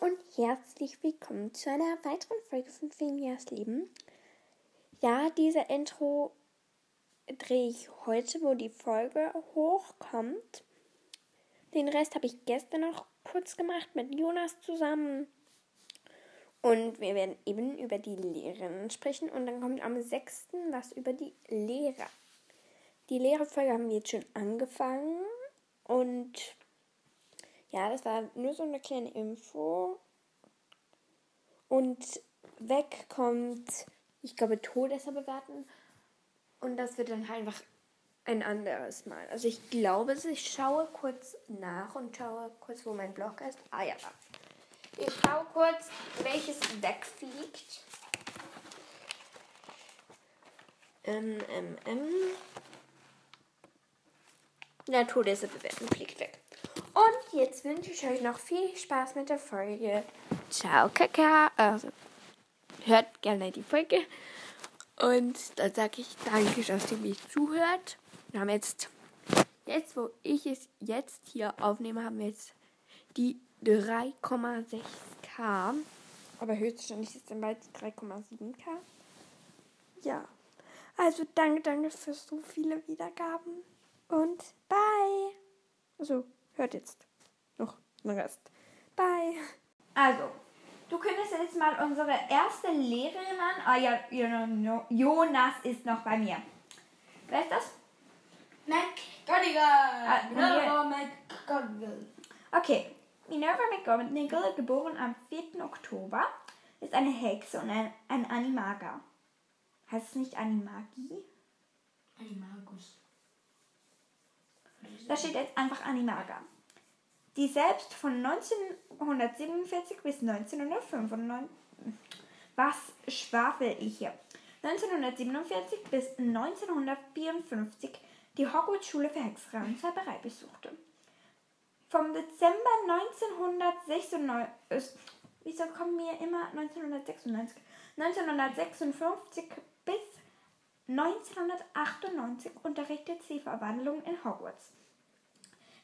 und herzlich willkommen zu einer weiteren Folge von Femias Leben. Ja, diese Intro drehe ich heute, wo die Folge hochkommt. Den Rest habe ich gestern noch kurz gemacht mit Jonas zusammen. Und wir werden eben über die Lehrerinnen sprechen und dann kommt am 6. was über die Lehrer. Die Lehrerfolge haben wir jetzt schon angefangen und ja, das war nur so eine kleine Info. Und weg kommt, ich glaube, Todesser bewerten. Und das wird dann halt einfach ein anderes Mal. Also ich glaube, ich schaue kurz nach und schaue kurz, wo mein Blog ist. Ah ja, Ich schaue kurz, welches wegfliegt. Ähm, ähm, ähm. Der Todesser bewerten fliegt weg. Und jetzt wünsche ich euch noch viel Spaß mit der Folge. Ciao, Kaka. Also, hört gerne die Folge. Und dann sage ich danke, dass ihr mich zuhört. Wir haben jetzt, jetzt wo ich es jetzt hier aufnehme, haben wir jetzt die 3,6k. Aber höchstwahrscheinlich ist es dann bald 3,7k. Ja. Also danke, danke für so viele Wiedergaben. Und bye. Also hört jetzt noch den Rest. Bye. Also, du kündigst jetzt mal unsere erste Lehrerin an. Ah ja, Jonas ist noch bei mir. Wer ist das? McGonagall. Ah, Minerva McGonagall. Okay, Minerva McGonagall, geboren am 4. Oktober, ist eine Hexe und ein, ein Animaga. Heißt es nicht Animagi? Animagus. Da steht jetzt einfach Animaga. Die selbst von 1947 bis 1995. Was schwafel ich hier? 1947 bis 1954 die Hogwarts-Schule für Hexerei und Zauberei besuchte. Vom Dezember 1996, äh, wieso kommen mir immer 1996? 1956 bis 1998 unterrichtet sie Verwandlung in Hogwarts.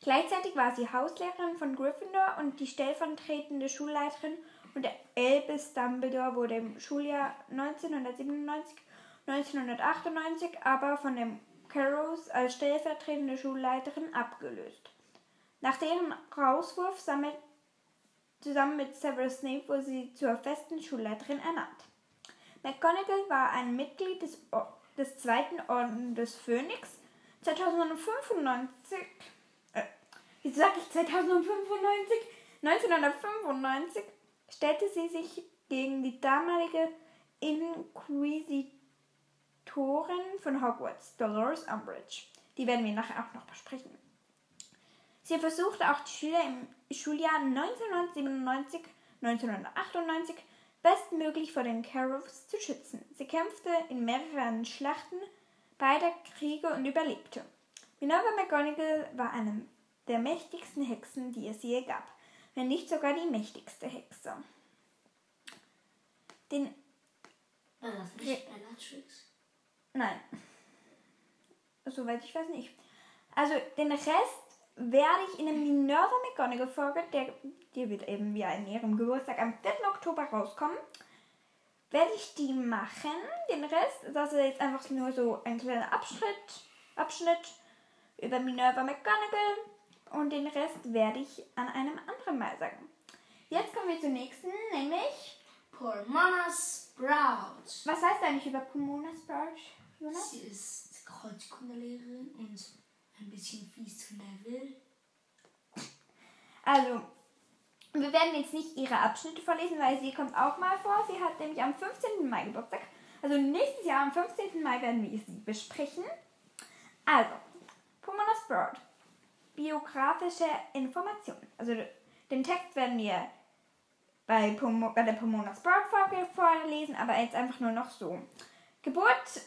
Gleichzeitig war sie Hauslehrerin von Gryffindor und die stellvertretende Schulleiterin und Albus Dumbledore wurde im Schuljahr 1997 1998 aber von dem Carrows als stellvertretende Schulleiterin abgelöst. Nach deren Rauswurf zusammen mit Severus Snape wurde sie zur festen Schulleiterin ernannt. McGonagall war ein Mitglied des, des Zweiten Orden des Phönix. 2095 Wieso sage ich 2095? 1995 stellte sie sich gegen die damalige Inquisitorin von Hogwarts, Dolores Umbridge. Die werden wir nachher auch noch besprechen. Sie versuchte auch die Schüler im Schuljahr 1997, 1998 bestmöglich vor den Carrows zu schützen. Sie kämpfte in mehreren Schlachten beider Kriege und überlebte. Minerva McGonagall war eine der mächtigsten Hexen, die es je gab, wenn nicht sogar die mächtigste Hexe. Den War das nicht Bellatrix? Nein. Soweit ich weiß nicht. Also den Rest werde ich in der Minerva McGonagall Folge, der, die wird eben wie an ihrem Geburtstag am 4. Oktober rauskommen, werde ich die machen. Den Rest, das ist jetzt einfach nur so ein kleiner Abschnitt, Abschnitt über Minerva McGonagall und den Rest werde ich an einem anderen Mal sagen. Jetzt kommen wir zur nächsten, nämlich. Pomona Sprout. Was heißt eigentlich über Pomona Sprout, Jonas? Sie ist Kreuzkundelehrerin und ein bisschen fies zu Neville. Also, wir werden jetzt nicht ihre Abschnitte vorlesen, weil sie kommt auch mal vor. Sie hat nämlich am 15. Mai Geburtstag. Also nächstes Jahr am 15. Mai werden wir sie besprechen. Also, Pomona Sprout biografische Informationen. Also den Text werden wir bei, Pomo, der Pomona Sprout Folge vorlesen, aber jetzt einfach nur noch so. Geburt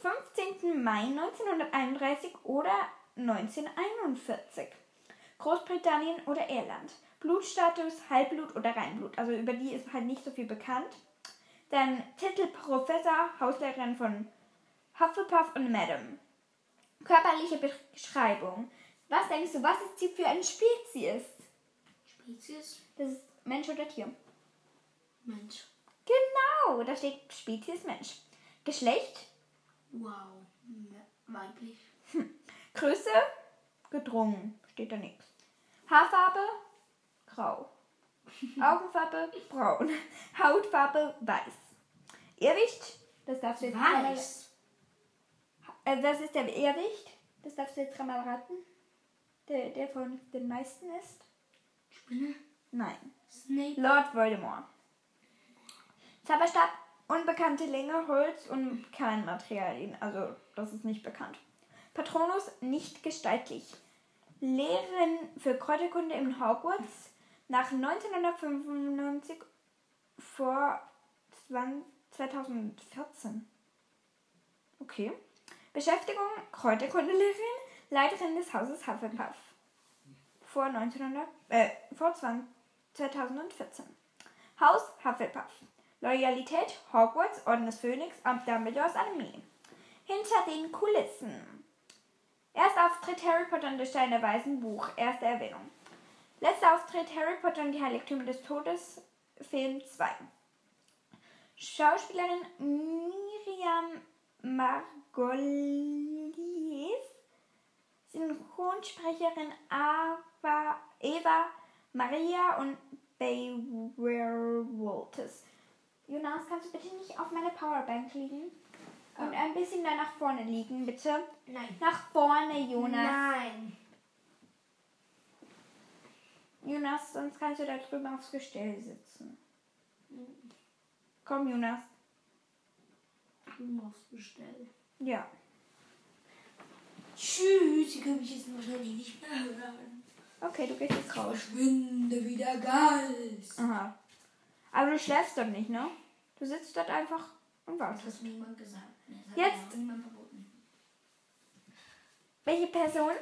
15. Mai 1931 oder 1941. Großbritannien oder Irland. Blutstatus, Halbblut oder Reinblut. Also über die ist halt nicht so viel bekannt. Dann Titel Professor, Hauslehrerin von Hufflepuff und Madam. Körperliche Beschreibung. Was denkst du, was ist sie für eine Spezies? Spezies? Das ist Mensch oder Tier? Mensch. Genau, da steht Spezies Mensch. Geschlecht, Wow. Weiblich. Größe, gedrungen, steht da nichts. Haarfarbe, grau. Augenfarbe, braun. Hautfarbe, weiß. Irrwicht, das darfst du jetzt dreimal- Weiß. Äh, was ist der Irrwicht? Das darfst du jetzt dreimal raten. Der, der von den meisten ist? Spinne. Nein. Snake. Lord Voldemort. Zauberstab, unbekannte Länge, Holz und Kernmaterialien. Also, das ist nicht bekannt. Patronus, nicht gestaltlich. Lehren für Kräuterkunde im Hogwarts nach 1995 vor 20, 2014. Okay. Beschäftigung, Kräuterkundelehrerin, Leiterin des Hauses Hufflepuff. Vor 1900, äh, vor 20, 2014. Haus Hufflepuff. Loyalität Hogwarts, Orden des Phönix, Amt Dumbledores Armee. Hinter den Kulissen. Erster Auftritt Harry Potter und der Stein der Weisen Buch. Erste Erwähnung. Letzter Auftritt Harry Potter und die Heiligtümer des Todes Film 2. Schauspielerin Miriam Margolies. Synchronsprecherin Ava, Eva Maria und Baywoltes. Jonas, kannst du bitte nicht auf meine Powerbank liegen? Und ein bisschen da nach vorne liegen, bitte. Nein. Nach vorne, Jonas. Nein. Jonas, sonst kannst du da drüben aufs Gestell sitzen. Komm, Jonas. Du musst bestellen. Ja. Tschüss. Sie können mich jetzt wahrscheinlich nicht mehr hören. Okay, du gehst jetzt raus. Verschwinde wieder Geist. Aha. Aber du schläfst dort nicht, ne? Du sitzt dort einfach und Das wartest. hat mir niemand gesagt. Hat Jetzt. niemand verboten. Welche Person?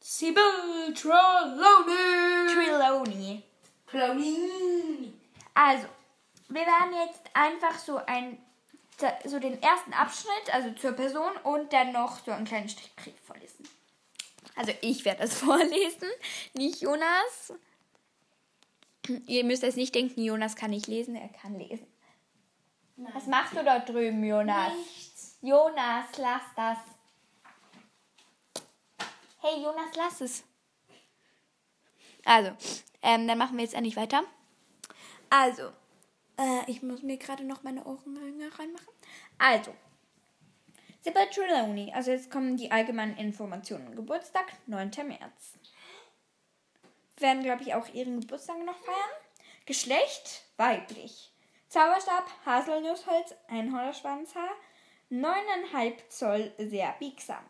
Sibyl Trelawney. Trelawney. Trelawney. Also, wir werden jetzt einfach so ein so den ersten Abschnitt, also zur Person und dann noch so einen kleinen Strickbrief vorlesen. Also ich werde das vorlesen, nicht Jonas. Ihr müsst jetzt nicht denken, Jonas kann nicht lesen, er kann lesen. Nein. Was machst du dort drüben, Jonas? Nichts. Jonas, lass das. Hey, Jonas, lass es. Also, ähm, dann machen wir jetzt endlich weiter. Also, äh, ich muss mir gerade noch meine Ohrenringe reinmachen. Also, Sybil Trelawney. Also jetzt kommen die allgemeinen Informationen. Geburtstag, 9. März. Werden, glaube ich, auch ihren Geburtstag noch feiern. Geschlecht, weiblich. Zauberstab, Haselnussholz, Einhornerschwanzhaar, 9,5 Zoll, sehr biegsam.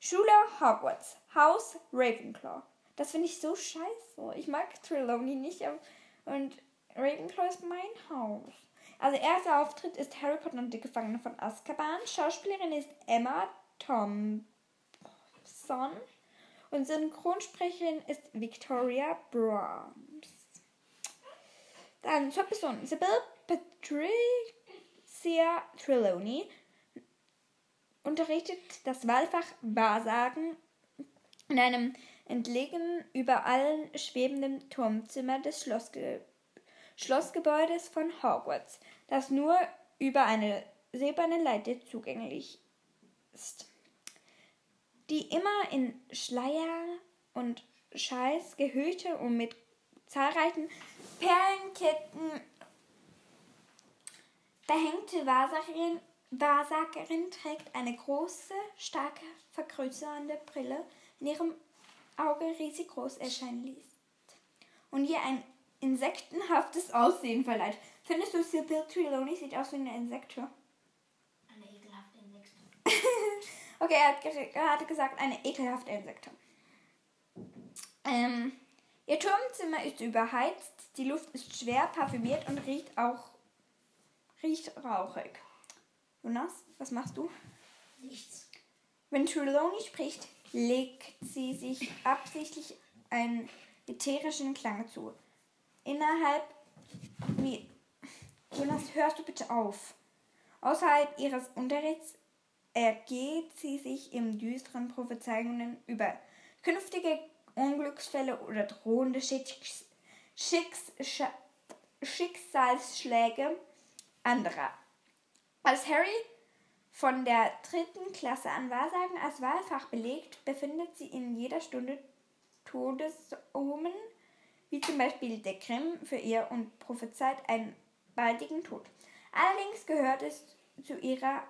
Schule, Hogwarts. Haus, Ravenclaw. Das finde ich so scheiße. Ich mag Trelawney nicht und Ravenclaw ist mein Haus. Also erster Auftritt ist Harry Potter und die Gefangene von Azkaban. Schauspielerin ist Emma Thompson. Und Synchronsprecherin ist Victoria Brahms. Dann zur Person. Sybil Patricia Trelawney unterrichtet das Wahlfach Wahrsagen in einem entlegenen, über allen schwebenden Turmzimmer des Schlossge Schlossgebäudes von Hogwarts, das nur über eine silberne Leiter zugänglich ist. Die immer in Schleier und Schals gehüllte und mit zahlreichen Perlenketten behängte Wahrsagerin, Wahrsagerin trägt eine große, starke, vergrößernde Brille in ihrem Auge riesig groß erscheinen ließ und ihr ein insektenhaftes Aussehen verleiht. Findest du, Sybil Trelawney sieht aus wie eine Insekte? Eine ekelhafte Insekte. Okay, er hat ge- gerade gesagt, eine ekelhafte Insekte. Ähm, ihr Turmzimmer ist überheizt, die Luft ist schwer parfümiert und riecht auch riecht rauchig. Jonas, was machst du? Nichts. Wenn Trelawney spricht, legt sie sich absichtlich einen ätherischen Klang zu. Innerhalb wie Jonas, hörst du bitte auf. Außerhalb ihres Unterrichts ergeht sie sich in düsteren Prophezeiungen über künftige Unglücksfälle oder drohende Schicks Schicks Schicksalsschläge anderer. Als Harry von der dritten Klasse an Wahrsagen als Wahlfach belegt, befindet sie in jeder Stunde Todesomen, wie zum Beispiel der Grimm für ihr und prophezeit einen baldigen Tod. Allerdings gehört es zu ihrer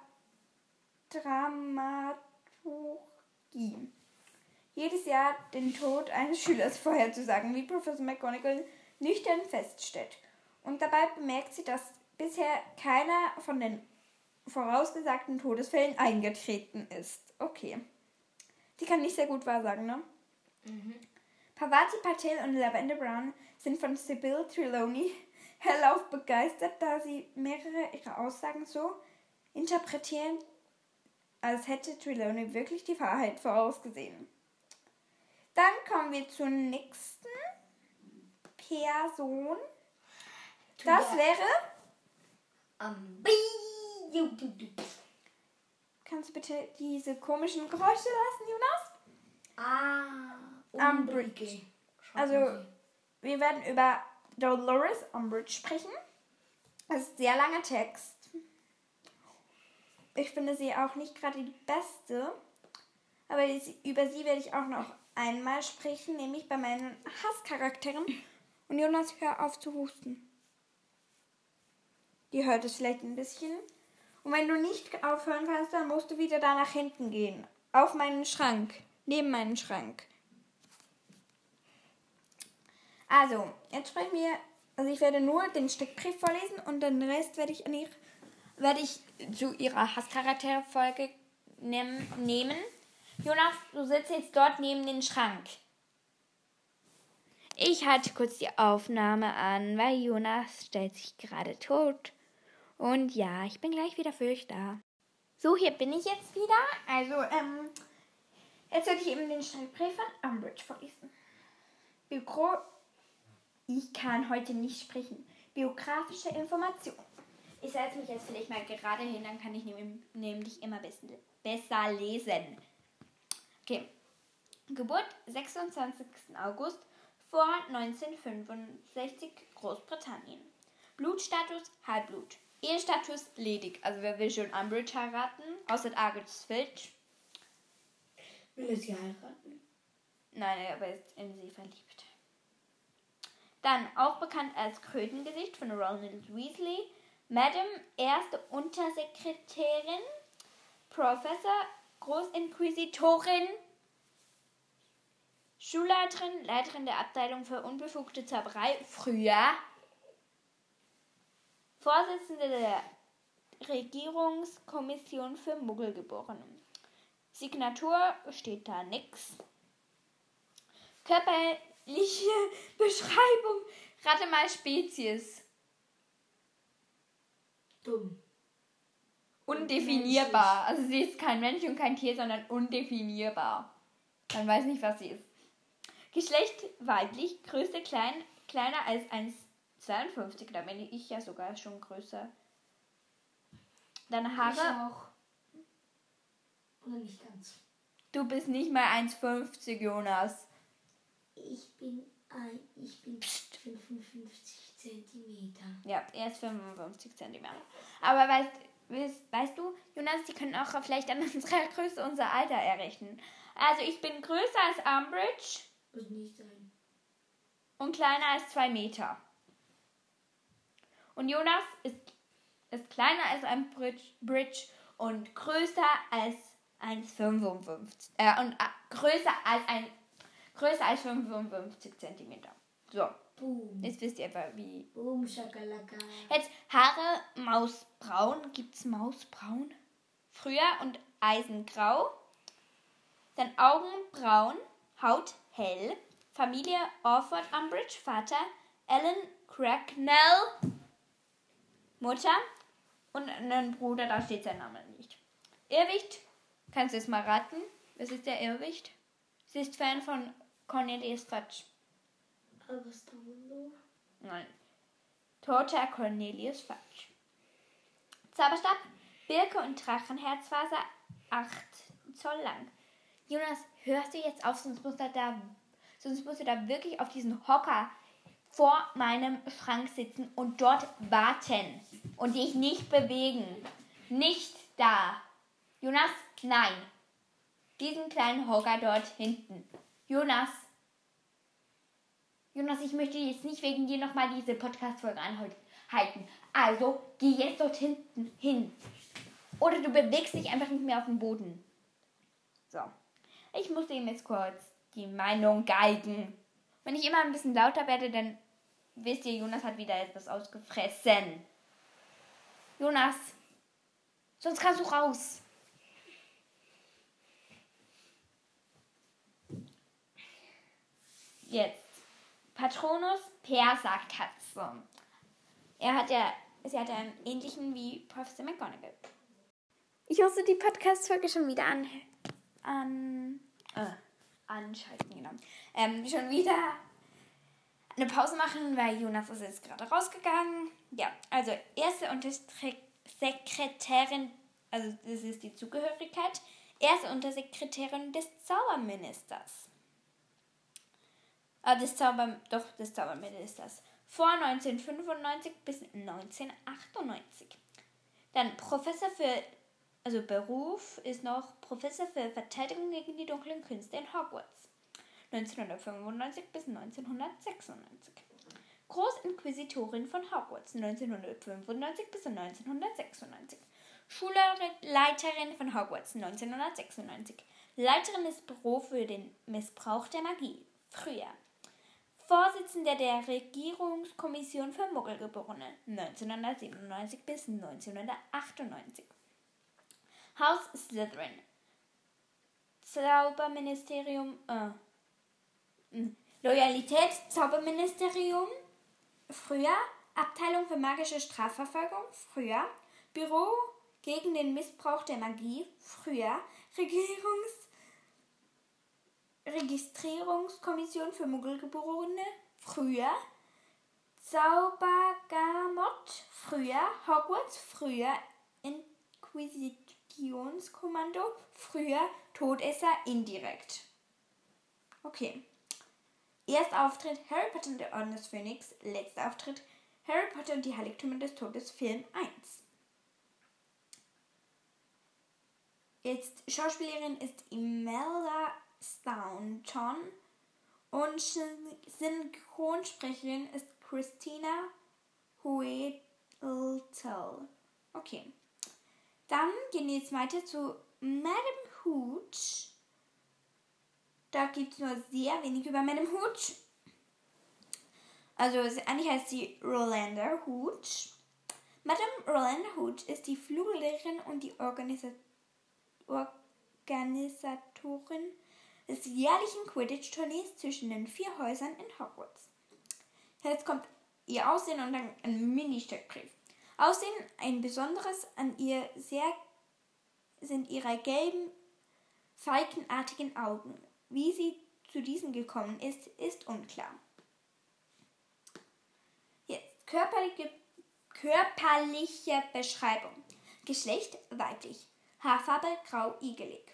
Dramaturgie, jedes Jahr den Tod eines Schülers vorherzusagen, wie Professor McGonagall nüchtern feststellt. Und dabei bemerkt sie, dass bisher keiner von den vorausgesagten Todesfällen eingetreten ist. Okay. Die kann nicht sehr gut wahrsagen, ne? Mhm. Pavati Patel und Lavender Brown sind von Sybil Trelawney hellauf begeistert, da sie mehrere ihrer Aussagen so interpretieren, als hätte Trelawney wirklich die Wahrheit vorausgesehen. Dann kommen wir zur nächsten Person. Das wäre. Kannst du bitte diese komischen Geräusche lassen, Jonas? Ah, Umbridge. Also, wir werden über Dolores Umbridge sprechen. Das ist ein sehr langer Text. Ich finde sie auch nicht gerade die beste. Aber über sie werde ich auch noch einmal sprechen, nämlich bei meinen Hasscharakteren. Und Jonas, hör auf zu husten. Die hört es vielleicht ein bisschen. Und wenn du nicht aufhören kannst, dann musst du wieder da nach hinten gehen. Auf meinen Schrank. Neben meinen Schrank. Also, jetzt sprechen wir. Also ich werde nur den Steckbrief vorlesen und den Rest werde ich an ihr, werde ich zu ihrer Hasscharakterfolge nehm, nehmen. Jonas, du sitzt jetzt dort neben den Schrank. Ich halte kurz die Aufnahme an, weil Jonas stellt sich gerade tot. Und ja, ich bin gleich wieder für euch da. So, hier bin ich jetzt wieder. Also, ähm, jetzt werde ich eben den Schreibbrief von Umbridge vorlesen. Bürro. Ich kann heute nicht sprechen. Biografische Information. Ich setze mich jetzt vielleicht mal gerade hin, dann kann ich nämlich immer besser lesen. Okay. Geburt 26. August vor 1965 Großbritannien. Blutstatus Halbblut. Ehestatus ledig. Also wer will schon Umbridge heiraten? Außer Argus Filch. Will er sie heiraten? Nein, er ist in sie verliebt. Dann auch bekannt als Krötengesicht von Ronald Weasley. Madam, erste Untersekretärin. Professor, Großinquisitorin. Schulleiterin, Leiterin der Abteilung für unbefugte Zauberei. Früher Vorsitzende der Regierungskommission für Muggelgeborene. Signatur steht da nix. Körperliche Beschreibung. Rate mal Spezies. Dumm. Undefinierbar. Also sie ist kein Mensch und kein Tier, sondern undefinierbar. Man weiß nicht, was sie ist. Geschlecht weiblich, Größe klein, kleiner als 1 52, da bin ich ja sogar schon größer. Deine Haare. Ich auch. Oder nicht ganz. Du bist nicht mal 1,50, Jonas. Ich bin ein, ich bin 55 Zentimeter. Ja, er ist 55 Zentimeter. Aber weißt, weißt, weißt du, Jonas, die können auch vielleicht an unserer Größe unser Alter errechnen. Also ich bin größer als Umbridge. Muss nicht sein. Und kleiner als 2 Meter. Und Jonas ist, ist kleiner als ein Bridge, Bridge und größer als 1,55. Äh, und äh, größer als ein größer als 55 cm. So. Boom. Jetzt wisst ihr aber wie. Boom, Schakalaka. Jetzt Haare Mausbraun. Gibt's Mausbraun? Früher und Eisengrau. Dann Augen braun, Haut hell. Familie Orford Umbridge, Vater Alan Cracknell. Mutter und einen Bruder, da steht sein Name nicht. Irrwicht, kannst du es mal raten? Was ist der Irrwicht? Sie ist Fan von Cornelius Fudge. Dumbledore? Nein. Toter Cornelius Fudge. Zauberstab, Birke und Drachenherzfaser, 8 Zoll lang. Jonas, hörst du jetzt auf, sonst musst du da, sonst musst du da wirklich auf diesen Hocker vor meinem Schrank sitzen und dort warten und dich nicht bewegen. Nicht da. Jonas, nein. Diesen kleinen Hocker dort hinten. Jonas. Jonas, ich möchte jetzt nicht wegen dir nochmal diese Podcast-Folge anhalten. Also, geh jetzt dort hinten hin. Oder du bewegst dich einfach nicht mehr auf dem Boden. So. Ich muss ihm jetzt kurz die Meinung geigen. Wenn ich immer ein bisschen lauter werde, dann wisst ihr, Jonas hat wieder etwas ausgefressen. Jonas, sonst kannst du raus. Jetzt. Patronus Perserkatze. Er hat ja, sie hat einen ähnlichen wie Professor McGonagall. Ich musste die Podcast-Folge schon wieder an, an äh, anschalten, genau. Ähm, schon wieder eine Pause machen, weil Jonas ist jetzt gerade rausgegangen. Ja, also erste Untersekretärin, also das ist die Zugehörigkeit, erste Untersekretärin des Zauberministers. Ah, des Zauber, doch, des Zauberministers. Vor 1995 bis 1998. Dann Professor für also Beruf ist noch Professor für Verteidigung gegen die dunklen Künste in Hogwarts. 1995 bis 1996. Großinquisitorin von Hogwarts 1995 bis 1996. Schulleiterin von Hogwarts 1996. Leiterin des Büro für den Missbrauch der Magie. Früher. Vorsitzender der Regierungskommission für Muggelgeborene 1997 bis 1998. Haus Slytherin. Zauberministerium. Äh, hm, Loyalität, Zauberministerium. Früher. Abteilung für magische Strafverfolgung. Früher. Büro gegen den Missbrauch der Magie. Früher. Regierungs. Registrierungskommission für Muggelgeborene. Früher. Zaubergamot. Früher. Hogwarts. Früher. Inquisition. Legionskommando, früher Todesser indirekt. Okay. Erster Auftritt Harry Potter und der Orden des Phönix. Letzter Auftritt Harry Potter und die Heiligtümer des Todes Film 1. Jetzt Schauspielerin ist Imelda Staunton und Synchronsprecherin ist Christina Huetel. Okay. Dann gehen wir jetzt weiter zu Madame Hooch. Da gibt es nur sehr wenig über Madame Hooch. Also eigentlich heißt sie Rolanda Hooch. Madame Rolanda Hooch ist die Fluglehrerin und die Organisa Organisatorin des jährlichen Quidditch-Turniers zwischen den vier Häusern in Hogwarts. Jetzt kommt ihr Aussehen und dann ein Mini-Steckbrief. Außerdem ein besonderes an ihr sehr sind ihre gelben, falkenartigen Augen. Wie sie zu diesen gekommen ist, ist unklar. Jetzt körperliche, körperliche Beschreibung. Geschlecht weiblich. Haarfarbe grau igelig.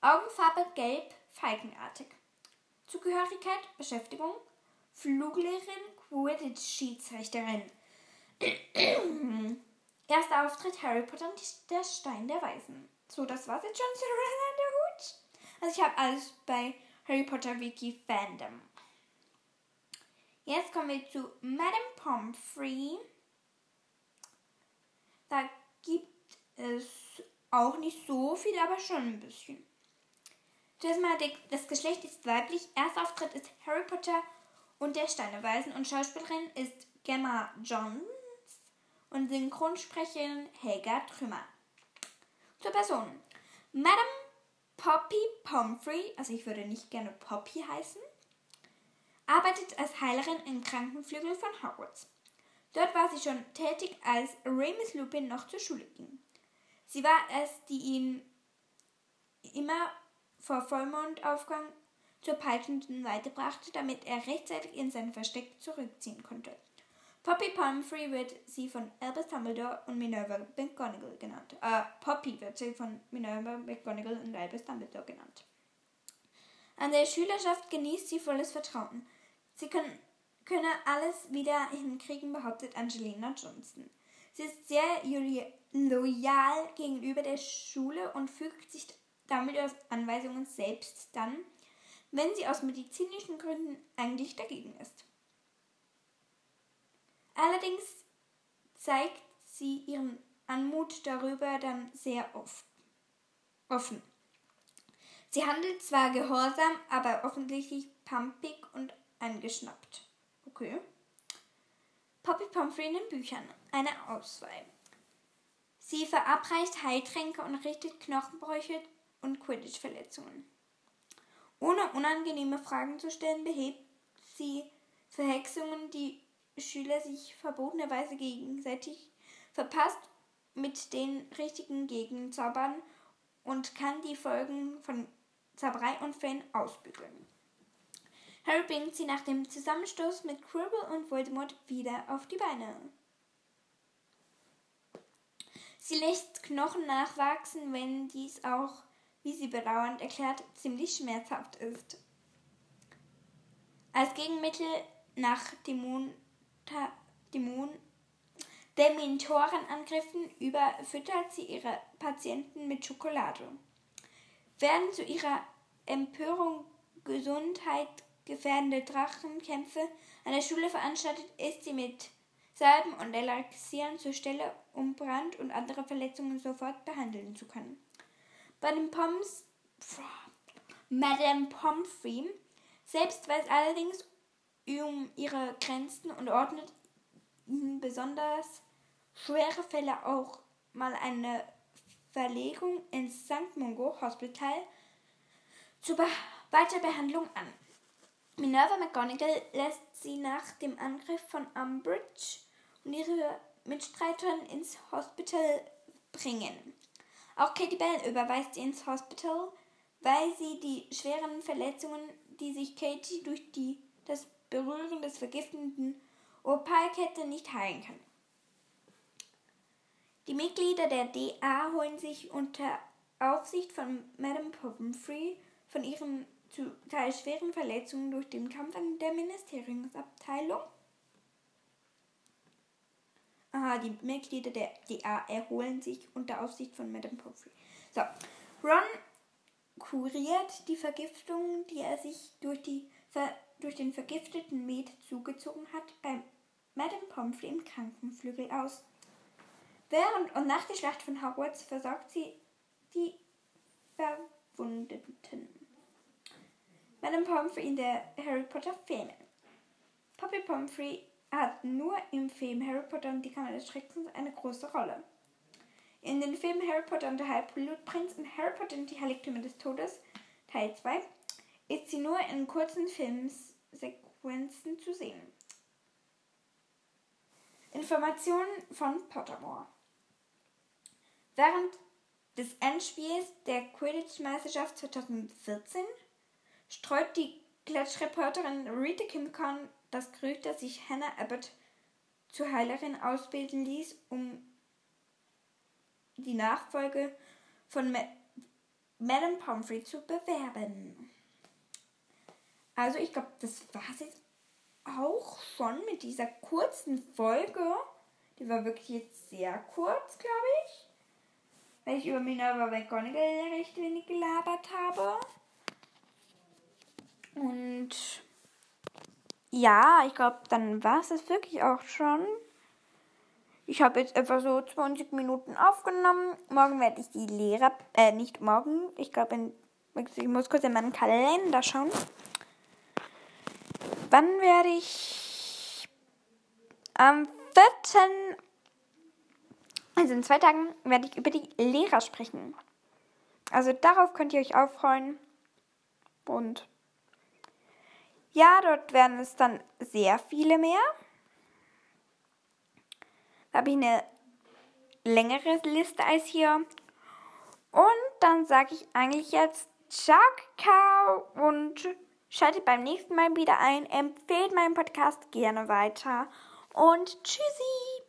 Augenfarbe gelb falkenartig. Zugehörigkeit Beschäftigung Fluglehrerin Quidditch Schiedsrichterin Erster Auftritt Harry Potter und der Stein der Weisen. So, das war's jetzt schon zu Ren der Hut. Also ich habe alles bei Harry Potter Wiki Fandom. Jetzt kommen wir zu Madame Pomfrey. Da gibt es auch nicht so viel, aber schon ein bisschen. Mal, das Geschlecht ist weiblich. Erster Auftritt ist Harry Potter und der Stein der Weisen und Schauspielerin ist Gemma John und Synchronsprecherin Helga Trümmer. Zur Person. Madame Poppy Pomfrey, also ich würde nicht gerne Poppy heißen, arbeitet als Heilerin im Krankenflügel von Hogwarts. Dort war sie schon tätig, als Remus Lupin noch zur Schule ging. Sie war es, die ihn immer vor Vollmondaufgang zur peitschenden Seite brachte, damit er rechtzeitig in sein Versteck zurückziehen konnte. Poppy Pomfrey wird sie von Albus Dumbledore und Minerva McGonagall genannt. Äh, Poppy wird sie von Minerva McGonagall und Albus Dumbledore genannt. An der Schülerschaft genießt sie volles Vertrauen. Sie kann, könne alles wieder hinkriegen, behauptet Angelina Johnson. Sie ist sehr loyal gegenüber der Schule und fügt sich damit aus Anweisungen selbst dann, wenn sie aus medizinischen Gründen eigentlich dagegen ist. Allerdings zeigt sie ihren Anmut darüber dann sehr oft, offen. Sie handelt zwar gehorsam, aber offensichtlich pumpig und angeschnappt. Okay. Poppy Pomfrey in den Büchern. Eine Auswahl. Sie verabreicht Heiltränke und richtet Knochenbrüche und Quidditch-Verletzungen. Ohne unangenehme Fragen zu stellen, behebt sie Verhexungen, die Schüler sich verbotenerweise gegenseitig verpasst mit den richtigen Gegenzaubern und kann die Folgen von Zauberei und Fan ausbügeln. Harry bringt sie nach dem Zusammenstoß mit Quirrell und Voldemort wieder auf die Beine. Sie lässt Knochen nachwachsen, wenn dies auch, wie sie bedauernd erklärt, ziemlich schmerzhaft ist. Als Gegenmittel nach Dämon, Dämon, Dementorenangriffen überfüttert sie ihre Patienten mit Schokolade. Während zu ihrer Empörung Gesundheit gefährdende Drachenkämpfe an der Schule veranstaltet, ist sie mit Salben und Elixieren zur Stelle, um Brand und andere Verletzungen sofort behandeln zu können. Bei den Poms, Madame Pomfrey selbst weiß allerdings um ihre Grenzen und ordnet ihnen besonders schwere Fälle auch mal eine Verlegung ins St. Mungo Hospital zur Be Weiterbehandlung an. Minerva McGonagall lässt sie nach dem Angriff von Umbridge und ihre Mitstreiterin ins Hospital bringen. Auch Katie Bell überweist sie ins Hospital, weil sie die schweren Verletzungen, die sich Katie durch die, das Berühren des vergiftenden Opalkette nicht heilen kann. Die Mitglieder der DA holen sich unter Aufsicht von Madame Pomfrey von ihren zu Teil schweren Verletzungen durch den Kampf an der Ministeriumsabteilung. Aha, die Mitglieder der DA erholen sich unter Aufsicht von Madame Pomfrey. So, Ron kuriert die Vergiftung, die er sich durch, die, durch den vergifteten Met zugezogen hat, bei Madame Pomfrey im Krankenflügel aus. Während und nach der Schlacht von Hogwarts versorgt sie die Verwundeten. Madame Pomfrey in der Harry Potter Filme. Poppy Pomfrey hat nur im Film Harry Potter und die Kammer des Schreckens eine große Rolle. In den Filmen Harry Potter und der Halbblutprinz und Harry Potter und die Heiligtümer des Todes Teil 2 ist sie nur in kurzen Filmsequenzen zu sehen. Informationen von Pottermore. Während des Endspiels der Quidditch-Meisterschaft 2014 streut die Klatschreporterin Rita Kimcon das dass sich Hannah Abbott zur Heilerin ausbilden ließ, um die Nachfolge von Ma Madame Pomfrey zu bewerben. Also ich glaube, das war es jetzt auch schon mit dieser kurzen Folge. Die war wirklich jetzt sehr kurz, glaube ich. Weil ich über Minerva McGonagall recht wenig gelabert habe. Und ja, ich glaube, dann war es wirklich auch schon. Ich habe jetzt etwa so 20 Minuten aufgenommen. Morgen werde ich die Lehrer, äh, nicht morgen, ich glaube, ich muss kurz in meinen Kalender schauen. Wann werde ich am 4. Also in zwei Tagen werde ich über die Lehrer sprechen. Also darauf könnt ihr euch auch freuen. Und ja, dort werden es dann sehr viele mehr. Da habe ich eine längere Liste als hier. Und dann sage ich eigentlich jetzt Ciao, Kakao und schaltet beim nächsten Mal wieder ein. Empfehlt meinen Podcast gerne weiter. Und tschüssi!